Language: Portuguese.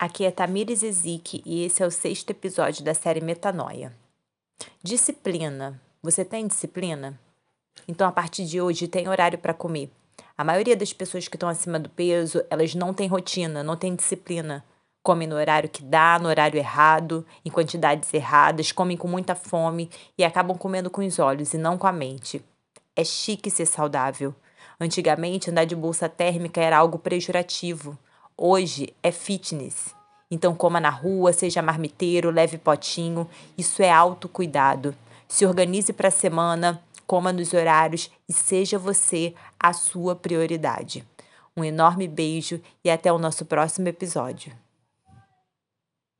Aqui é Tamires Ezik e esse é o sexto episódio da série Metanoia. Disciplina. Você tem disciplina? Então, a partir de hoje, tem horário para comer. A maioria das pessoas que estão acima do peso, elas não têm rotina, não têm disciplina. Comem no horário que dá, no horário errado, em quantidades erradas, comem com muita fome e acabam comendo com os olhos e não com a mente. É chique ser saudável. Antigamente, andar de bolsa térmica era algo pejorativo. Hoje é fitness. Então coma na rua, seja marmiteiro, leve potinho. Isso é autocuidado. Se organize para a semana, coma nos horários e seja você a sua prioridade. Um enorme beijo e até o nosso próximo episódio.